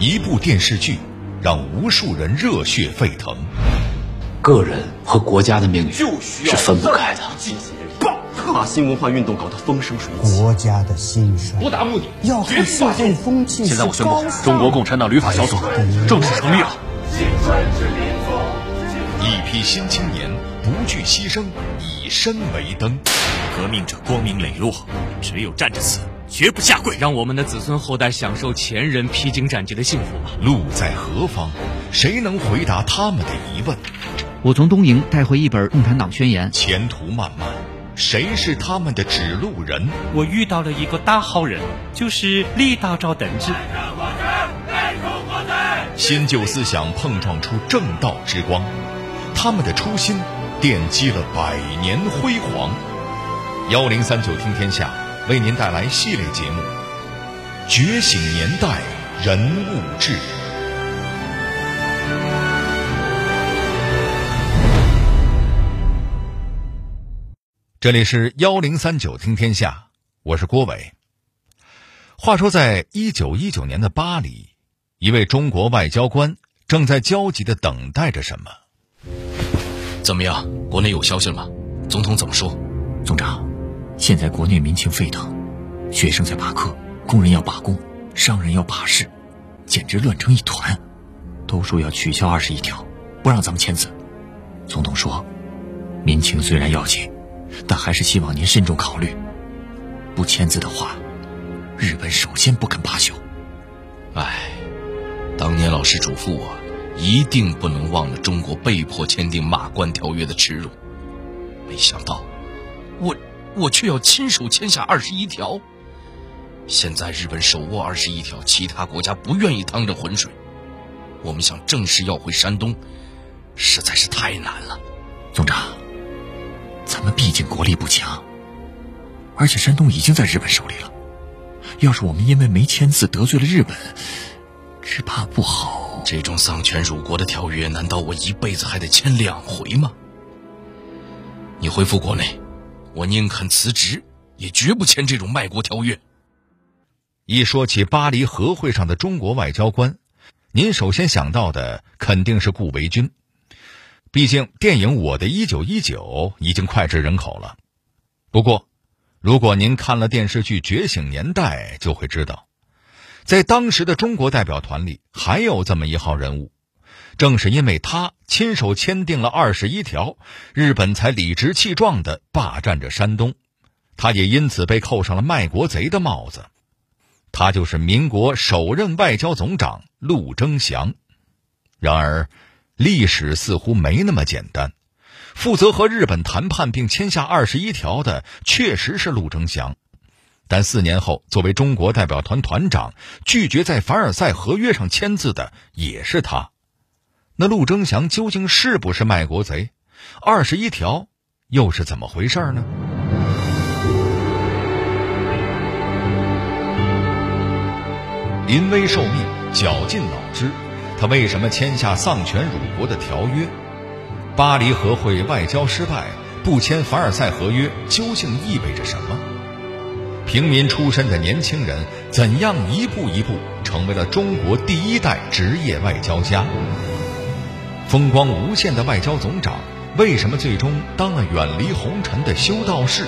一部电视剧，让无数人热血沸腾。个人和国家的命运是分不开的。把新文化运动搞得风生水起，国家的兴衰不达目的，要和社会风气。现在我宣布，中国共产党旅法小组正式成立了。一批新青年不惧牺牲，以身为灯。革命者光明磊落，只有站着死，绝不下跪。让我们的子孙后代享受前人披荆斩棘的幸福吧。路在何方？谁能回答他们的疑问？我从东营带回一本《共产党宣言》。前途漫漫，谁是他们的指路人？我遇到了一个大好人，就是李大钊同志。新旧思想碰撞出正道之光，他们的初心奠基了百年辉煌。幺零三九听天下为您带来系列节目《觉醒年代人物志》。这里是幺零三九听天下，我是郭伟。话说，在一九一九年的巴黎，一位中国外交官正在焦急的等待着什么。怎么样？国内有消息了吗？总统怎么说？总长。现在国内民情沸腾，学生在罢课，工人要罢工，商人要罢市，简直乱成一团。都说要取消二十一条，不让咱们签字。总统说，民情虽然要紧，但还是希望您慎重考虑。不签字的话，日本首先不肯罢休。唉，当年老师嘱咐我，一定不能忘了中国被迫签订马关条约的耻辱。没想到，我。我却要亲手签下二十一条。现在日本手握二十一条，其他国家不愿意趟这浑水。我们想正式要回山东，实在是太难了。总长，咱们毕竟国力不强，而且山东已经在日本手里了。要是我们因为没签字得罪了日本，只怕不好。这种丧权辱国的条约，难道我一辈子还得签两回吗？你回复国内。我宁肯辞职，也绝不签这种卖国条约。一说起巴黎和会上的中国外交官，您首先想到的肯定是顾维钧。毕竟电影《我的一九一九》已经脍炙人口了。不过，如果您看了电视剧《觉醒年代》，就会知道，在当时的中国代表团里还有这么一号人物。正是因为他亲手签订了二十一条，日本才理直气壮地霸占着山东，他也因此被扣上了卖国贼的帽子。他就是民国首任外交总长陆征祥。然而，历史似乎没那么简单，负责和日本谈判并签下二十一条的确实是陆征祥，但四年后作为中国代表团团长拒绝在凡尔赛合约上签字的也是他。那陆征祥究竟是不是卖国贼？二十一条又是怎么回事呢？临危受命，绞尽脑汁，他为什么签下丧权辱国的条约？巴黎和会外交失败，不签凡尔赛合约究竟意味着什么？平民出身的年轻人怎样一步一步成为了中国第一代职业外交家？风光无限的外交总长，为什么最终当了远离红尘的修道士？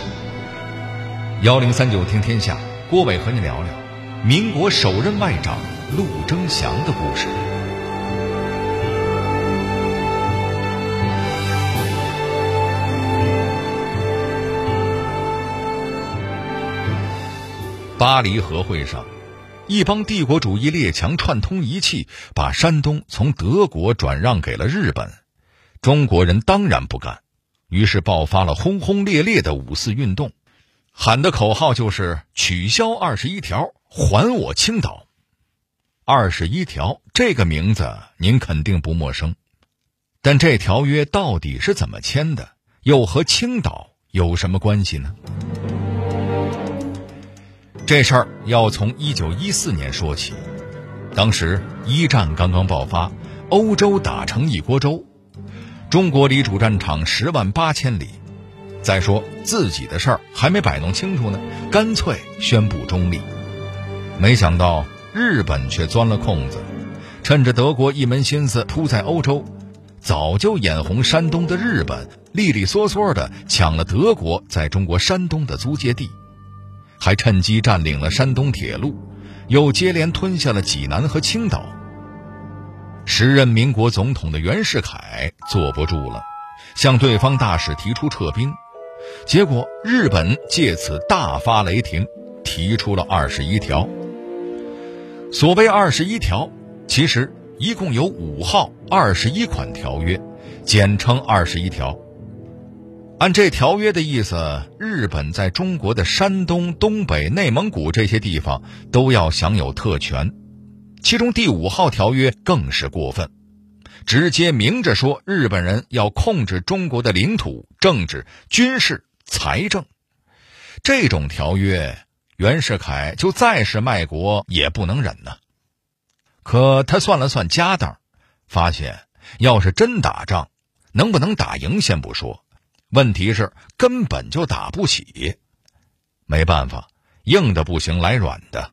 幺零三九听天下，郭伟和你聊聊民国首任外长陆征祥的故事。巴黎和会上。一帮帝国主义列强串通一气，把山东从德国转让给了日本。中国人当然不干，于是爆发了轰轰烈烈的五四运动，喊的口号就是“取消二十一条，还我青岛”。二十一条这个名字您肯定不陌生，但这条约到底是怎么签的，又和青岛有什么关系呢？这事儿要从一九一四年说起，当时一战刚刚爆发，欧洲打成一锅粥，中国离主战场十万八千里，再说自己的事儿还没摆弄清楚呢，干脆宣布中立。没想到日本却钻了空子，趁着德国一门心思扑在欧洲，早就眼红山东的日本，利利索索的抢了德国在中国山东的租界地，还趁机占领了山东铁路，又接连吞下了济南和青岛。时任民国总统的袁世凯坐不住了，向对方大使提出撤兵，结果日本借此大发雷霆，提出了二十一条。所谓二十一条，其实一共有五号二十一款条约，简称二十一条。按这条约的意思，日本在中国的山东、东北、内蒙古这些地方都要享有特权。其中第五号条约更是过分，直接明着说日本人要控制中国的领土、政治、军事、财政。这种条约，袁世凯就再是卖国也不能忍呢。可他算了算家当，发现要是真打仗，能不能打赢先不说，问题是根本就打不起。没办法，硬的不行，来软的。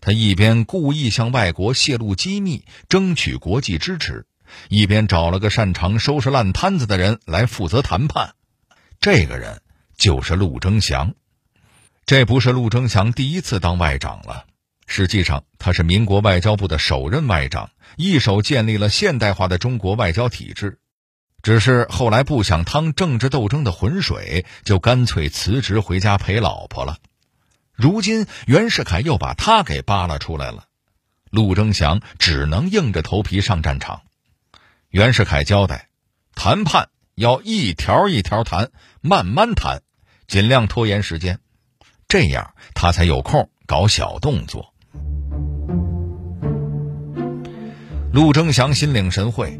他一边故意向外国泄露机密，争取国际支持，一边找了个擅长收拾烂摊子的人来负责谈判。这个人就是陆征祥。这不是陆征祥第一次当外长了，实际上他是民国外交部的首任外长，一手建立了现代化的中国外交体制。只是后来不想趟政治斗争的浑水，就干脆辞职回家陪老婆了。如今袁世凯又把他给扒拉出来了，陆征祥只能硬着头皮上战场。袁世凯交代，谈判要一条一条谈，慢慢谈，尽量拖延时间，这样他才有空搞小动作。陆征祥心领神会，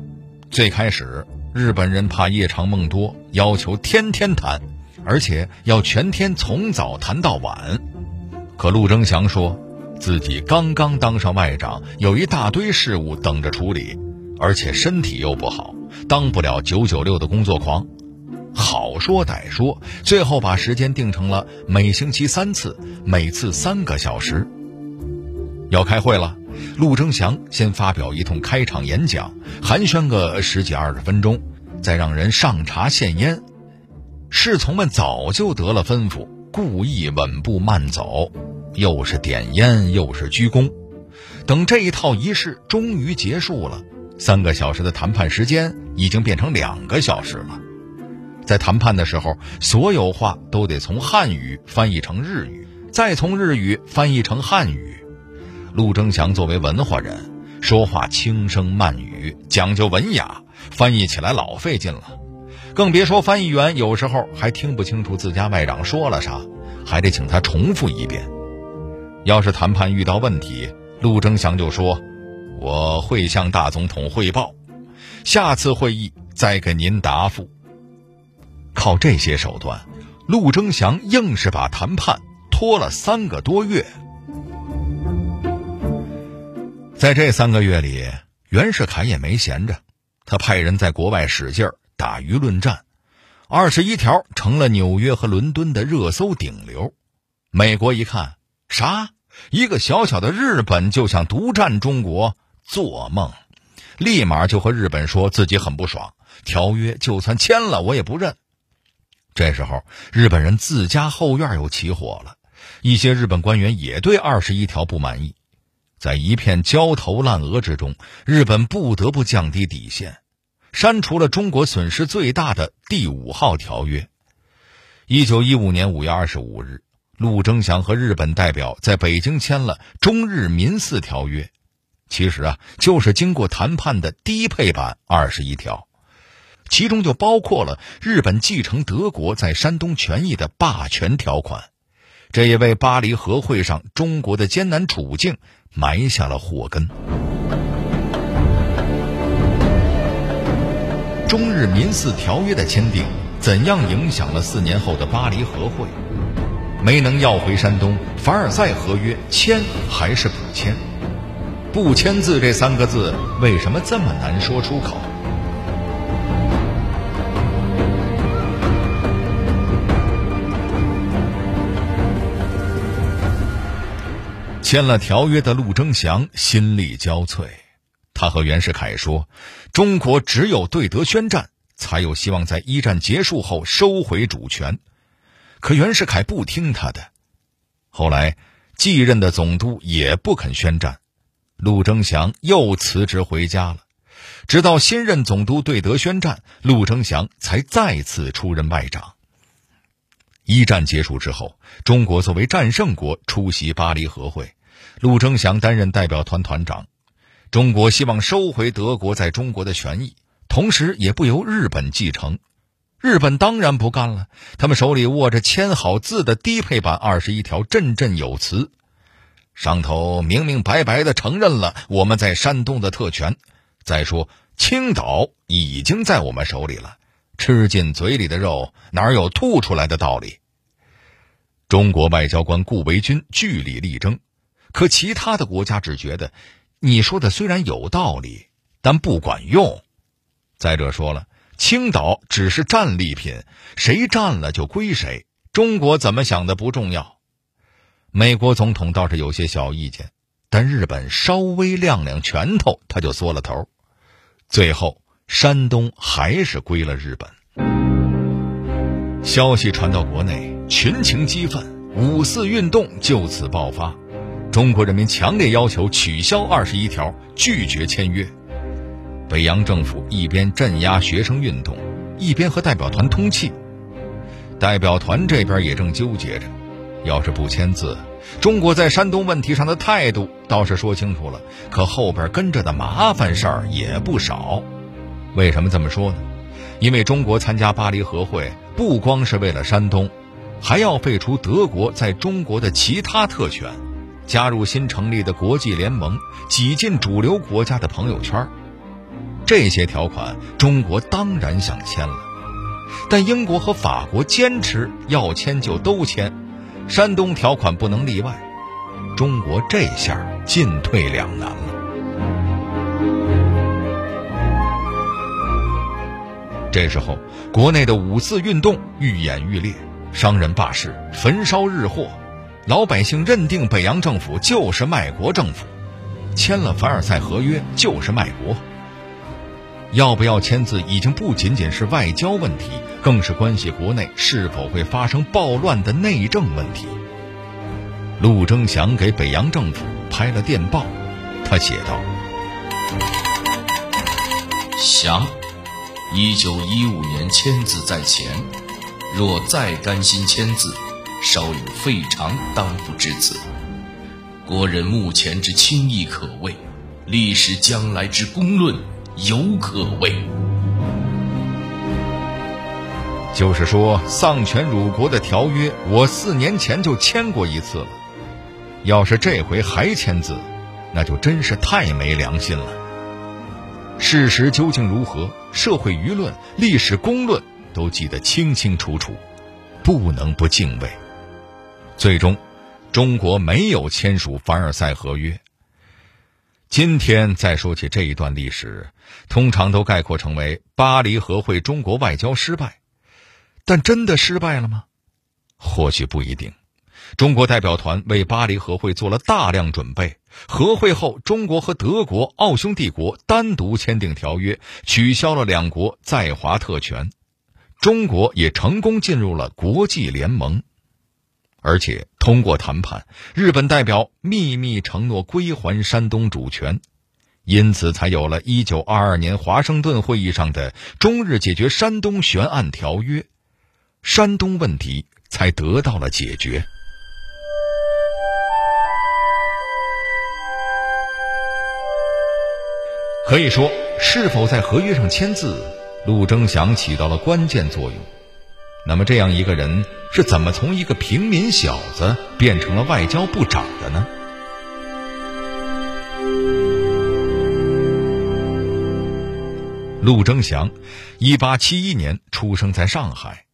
最开始日本人怕夜长梦多，要求天天谈，而且要全天从早谈到晚。可陆征祥说，自己刚刚当上外长，有一大堆事务等着处理，而且身体又不好，当不了九九六的工作狂。好说歹说，最后把时间定成了每星期三次，每次三个小时。要开会了，陆征祥先发表一通开场演讲，寒暄个十几二十分钟，再让人上茶献烟。侍从们早就得了吩咐，故意稳步慢走。又是点烟，又是鞠躬，等这一套仪式终于结束了，三个小时的谈判时间已经变成两个小时了。在谈判的时候，所有话都得从汉语翻译成日语，再从日语翻译成汉语。陆征祥作为文化人，说话轻声慢语，讲究文雅，翻译起来老费劲了。更别说翻译员有时候还听不清楚自家外长说了啥，还得请他重复一遍。要是谈判遇到问题，陆征祥就说：“我会向大总统汇报，下次会议再给您答复。”靠这些手段，陆征祥硬是把谈判拖了三个多月。在这三个月里，袁世凯也没闲着，他派人在国外使劲打舆论战，二十一条成了纽约和伦敦的热搜顶流。美国一看。啥？一个小小的日本就想独占中国？做梦！立马就和日本说自己很不爽，条约就算签了，我也不认。这时候，日本人自家后院又起火了，一些日本官员也对二十一条不满意。在一片焦头烂额之中，日本不得不降低底线，删除了中国损失最大的第五号条约。一九一五年五月二十五日。陆征祥和日本代表在北京签了《中日民四条约》，其实啊，就是经过谈判的低配版二十一条，其中就包括了日本继承德国在山东权益的霸权条款，这也为巴黎和会上中国的艰难处境埋下了祸根。中日民四条约的签订，怎样影响了四年后的巴黎和会？没能要回山东，凡尔赛合约签还是不签？不签字这三个字为什么这么难说出口？签了条约的陆征祥心力交瘁，他和袁世凯说：“中国只有对德宣战，才有希望在一战结束后收回主权。”可袁世凯不听他的。后来继任的总督也不肯宣战，陆征祥又辞职回家了。直到新任总督对德宣战，陆征祥才再次出任外长。一战结束之后，中国作为战胜国出席巴黎和会，陆征祥担任代表团团长。中国希望收回德国在中国的权益，同时也不由日本继承。日本当然不干了，他们手里握着签好字的低配版二十一条，振振有词，上头明明白白的承认了我们在山东的特权。再说，青岛已经在我们手里了。吃进嘴里的肉，哪有吐出来的道理？中国外交官顾维钧据理力争，可其他的国家只觉得你说的虽然有道理，但不管用。再者说了，青岛只是战利品，谁占了就归谁。中国怎么想的不重要。美国总统倒是有些小意见，但日本稍微亮亮拳头，他就缩了头。最后。山东还是归了日本。消息传到国内，群情激愤，五四运动就此爆发。中国人民强烈要求取消二十一条，拒绝签约。北洋政府一边镇压学生运动，一边和代表团通气。代表团这边也正纠结着，要是不签字，中国在山东问题上的态度倒是说清楚了，可后边跟着的麻烦事儿也不少。为什么这么说呢？因为中国参加巴黎和会不光是为了山东，还要废除德国在中国的其他特权，加入新成立的国际联盟，挤进主流国家的朋友圈。这些条款，中国当然想签了，但英国和法国坚持要签就都签，山东条款不能例外。中国这下进退两难了。这时候，国内的五四运动愈演愈烈，商人罢市，焚烧日货，老百姓认定北洋政府就是卖国政府，签了凡尔赛合约就是卖国。要不要签字，已经不仅仅是外交问题，更是关系国内是否会发生暴乱的内政问题。陆征祥给北洋政府拍了电报，他写道：“祥。”一九一五年签字在前，若再甘心签字，稍有废长当不至此。国人目前之轻易可畏，历史将来之公论犹可畏。就是说，丧权辱国的条约，我四年前就签过一次了。要是这回还签字，那就真是太没良心了。事实究竟如何？社会舆论、历史公论都记得清清楚楚，不能不敬畏。最终，中国没有签署凡尔赛合约。今天再说起这一段历史，通常都概括成为巴黎和会中国外交失败。但真的失败了吗？或许不一定。中国代表团为巴黎和会做了大量准备。和会后，中国和德国、奥匈帝国单独签订条约，取消了两国在华特权。中国也成功进入了国际联盟，而且通过谈判，日本代表秘密承诺归还山东主权，因此才有了一九二二年华盛顿会议上的中日解决山东悬案条约，山东问题才得到了解决。可以说，是否在合约上签字，陆征祥起到了关键作用。那么，这样一个人是怎么从一个平民小子变成了外交部长的呢？陆征祥，一八七一年出生在上海，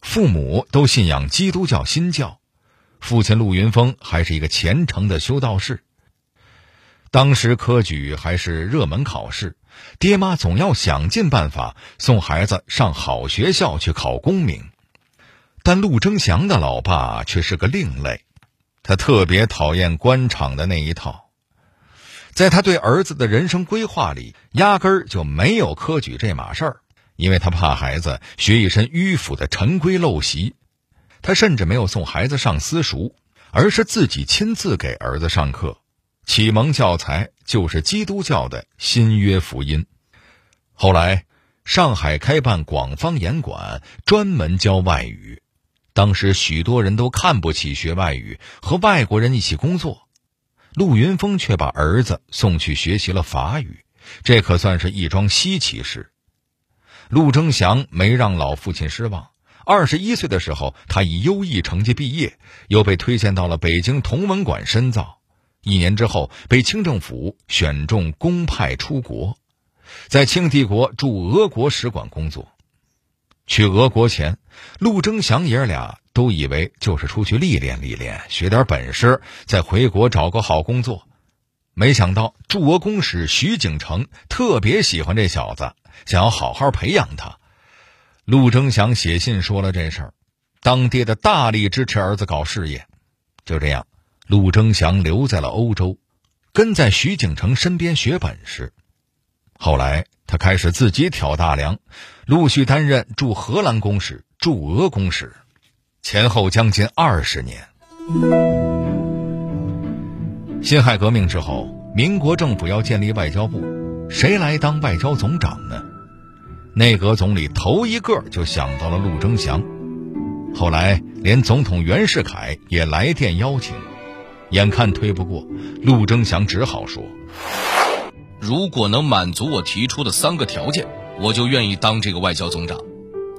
父母都信仰基督教新教，父亲陆云峰还是一个虔诚的修道士。当时科举还是热门考试，爹妈总要想尽办法送孩子上好学校去考功名。但陆征祥的老爸却是个另类，他特别讨厌官场的那一套。在他对儿子的人生规划里，压根儿就没有科举这码事儿，因为他怕孩子学一身迂腐的陈规陋习。他甚至没有送孩子上私塾，而是自己亲自给儿子上课，启蒙教材就是基督教的新约福音。后来，上海开办广方言馆，专门教外语。当时许多人都看不起学外语，和外国人一起工作。陆云峰却把儿子送去学习了法语，这可算是一桩稀奇事。陆征祥没让老父亲失望。二十一岁的时候，他以优异成绩毕业，又被推荐到了北京同文馆深造。一年之后，被清政府选中公派出国，在清帝国驻俄国使馆工作。去俄国前，陆征祥爷俩。都以为就是出去历练历练，学点本事，再回国找个好工作。没想到驻俄公使徐景成特别喜欢这小子，想要好好培养他。陆征祥写信说了这事儿，当爹的大力支持儿子搞事业。就这样，陆征祥留在了欧洲，跟在徐景成身边学本事。后来他开始自己挑大梁，陆续担任驻荷兰公使、驻俄公使。前后将近二十年。辛亥革命之后，民国政府要建立外交部，谁来当外交总长呢？内阁总理头一个就想到了陆征祥。后来连总统袁世凯也来电邀请，眼看推不过，陆征祥只好说：“如果能满足我提出的三个条件，我就愿意当这个外交总长。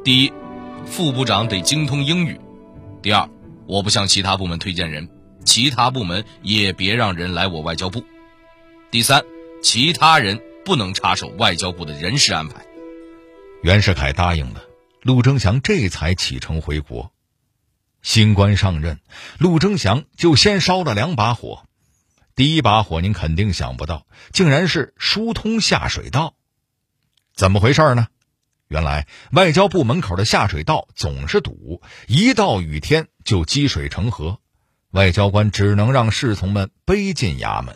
第一，副部长得精通英语。”第二，我不向其他部门推荐人，其他部门也别让人来我外交部。第三，其他人不能插手外交部的人事安排。袁世凯答应了，陆征祥这才启程回国。新官上任，陆征祥就先烧了两把火。第一把火您肯定想不到，竟然是疏通下水道。怎么回事呢？原来外交部门口的下水道总是堵，一到雨天就积水成河，外交官只能让侍从们背进衙门，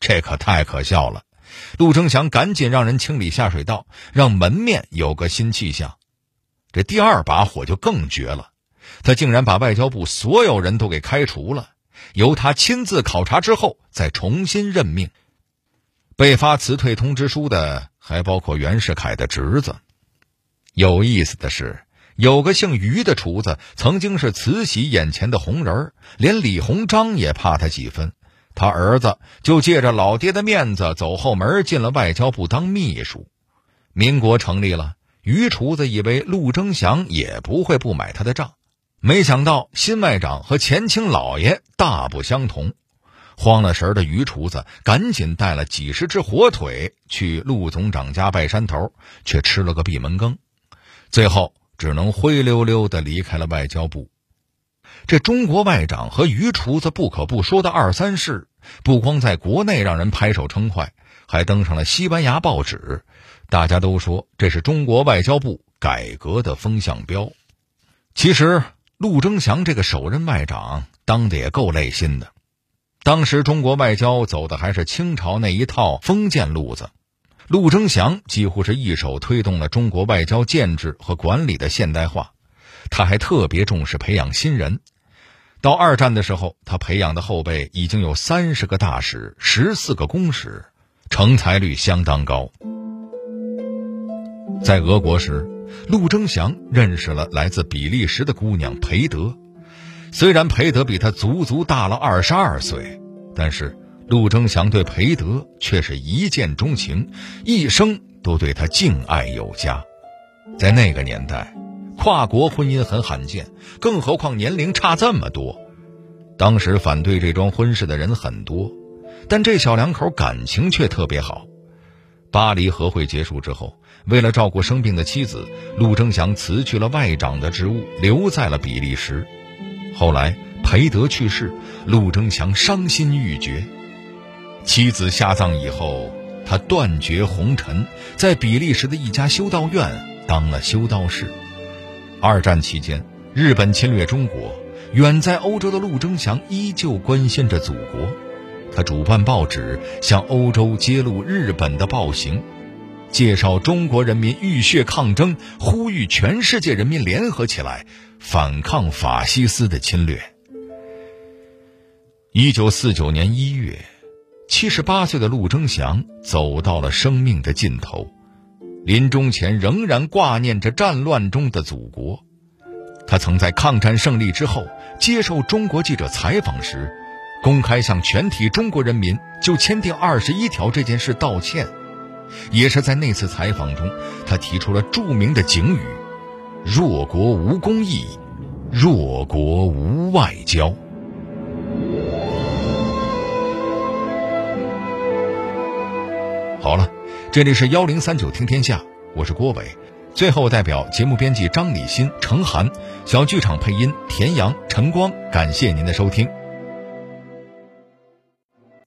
这可太可笑了。陆征祥赶紧让人清理下水道，让门面有个新气象。这第二把火就更绝了，他竟然把外交部所有人都给开除了，由他亲自考察之后再重新任命。被发辞退通知书的还包括袁世凯的侄子。有意思的是，有个姓于的厨子曾经是慈禧眼前的红人儿，连李鸿章也怕他几分。他儿子就借着老爹的面子走后门进了外交部当秘书。民国成立了，于厨子以为陆征祥也不会不买他的账，没想到新外长和前清老爷大不相同。慌了神的于厨子赶紧带了几十只火腿去陆总长家拜山头，却吃了个闭门羹。最后只能灰溜溜的离开了外交部。这中国外长和于厨子不可不说的二三事，不光在国内让人拍手称快，还登上了西班牙报纸。大家都说这是中国外交部改革的风向标。其实陆征祥这个首任外长当的也够累心的。当时中国外交走的还是清朝那一套封建路子。陆征祥几乎是一手推动了中国外交建制和管理的现代化，他还特别重视培养新人。到二战的时候，他培养的后辈已经有三十个大使、十四个公使，成才率相当高。在俄国时，陆征祥认识了来自比利时的姑娘裴德，虽然裴德比他足足大了二十二岁，但是。陆征祥对裴德却是一见钟情，一生都对他敬爱有加。在那个年代，跨国婚姻很罕见，更何况年龄差这么多。当时反对这桩婚事的人很多，但这小两口感情却特别好。巴黎和会结束之后，为了照顾生病的妻子，陆征祥辞去了外长的职务，留在了比利时。后来裴德去世，陆征祥伤心欲绝。妻子下葬以后，他断绝红尘，在比利时的一家修道院当了修道士。二战期间，日本侵略中国，远在欧洲的陆征祥依旧关心着祖国。他主办报纸向欧洲揭露日本的暴行，介绍中国人民浴血抗争，呼吁全世界人民联合起来反抗法西斯的侵略。一九四九年一月，七十八岁的陆征祥走到了生命的尽头，临终前仍然挂念着战乱中的祖国。他曾在抗战胜利之后接受中国记者采访时，公开向全体中国人民就签订二十一条这件事道歉。也是在那次采访中，他提出了著名的警语：“弱国无公义，弱国无外交。”好了，这里是幺零三九听天下，我是郭伟。最后，代表节目编辑张礼新、程涵，小剧场配音田阳、陈光，感谢您的收听。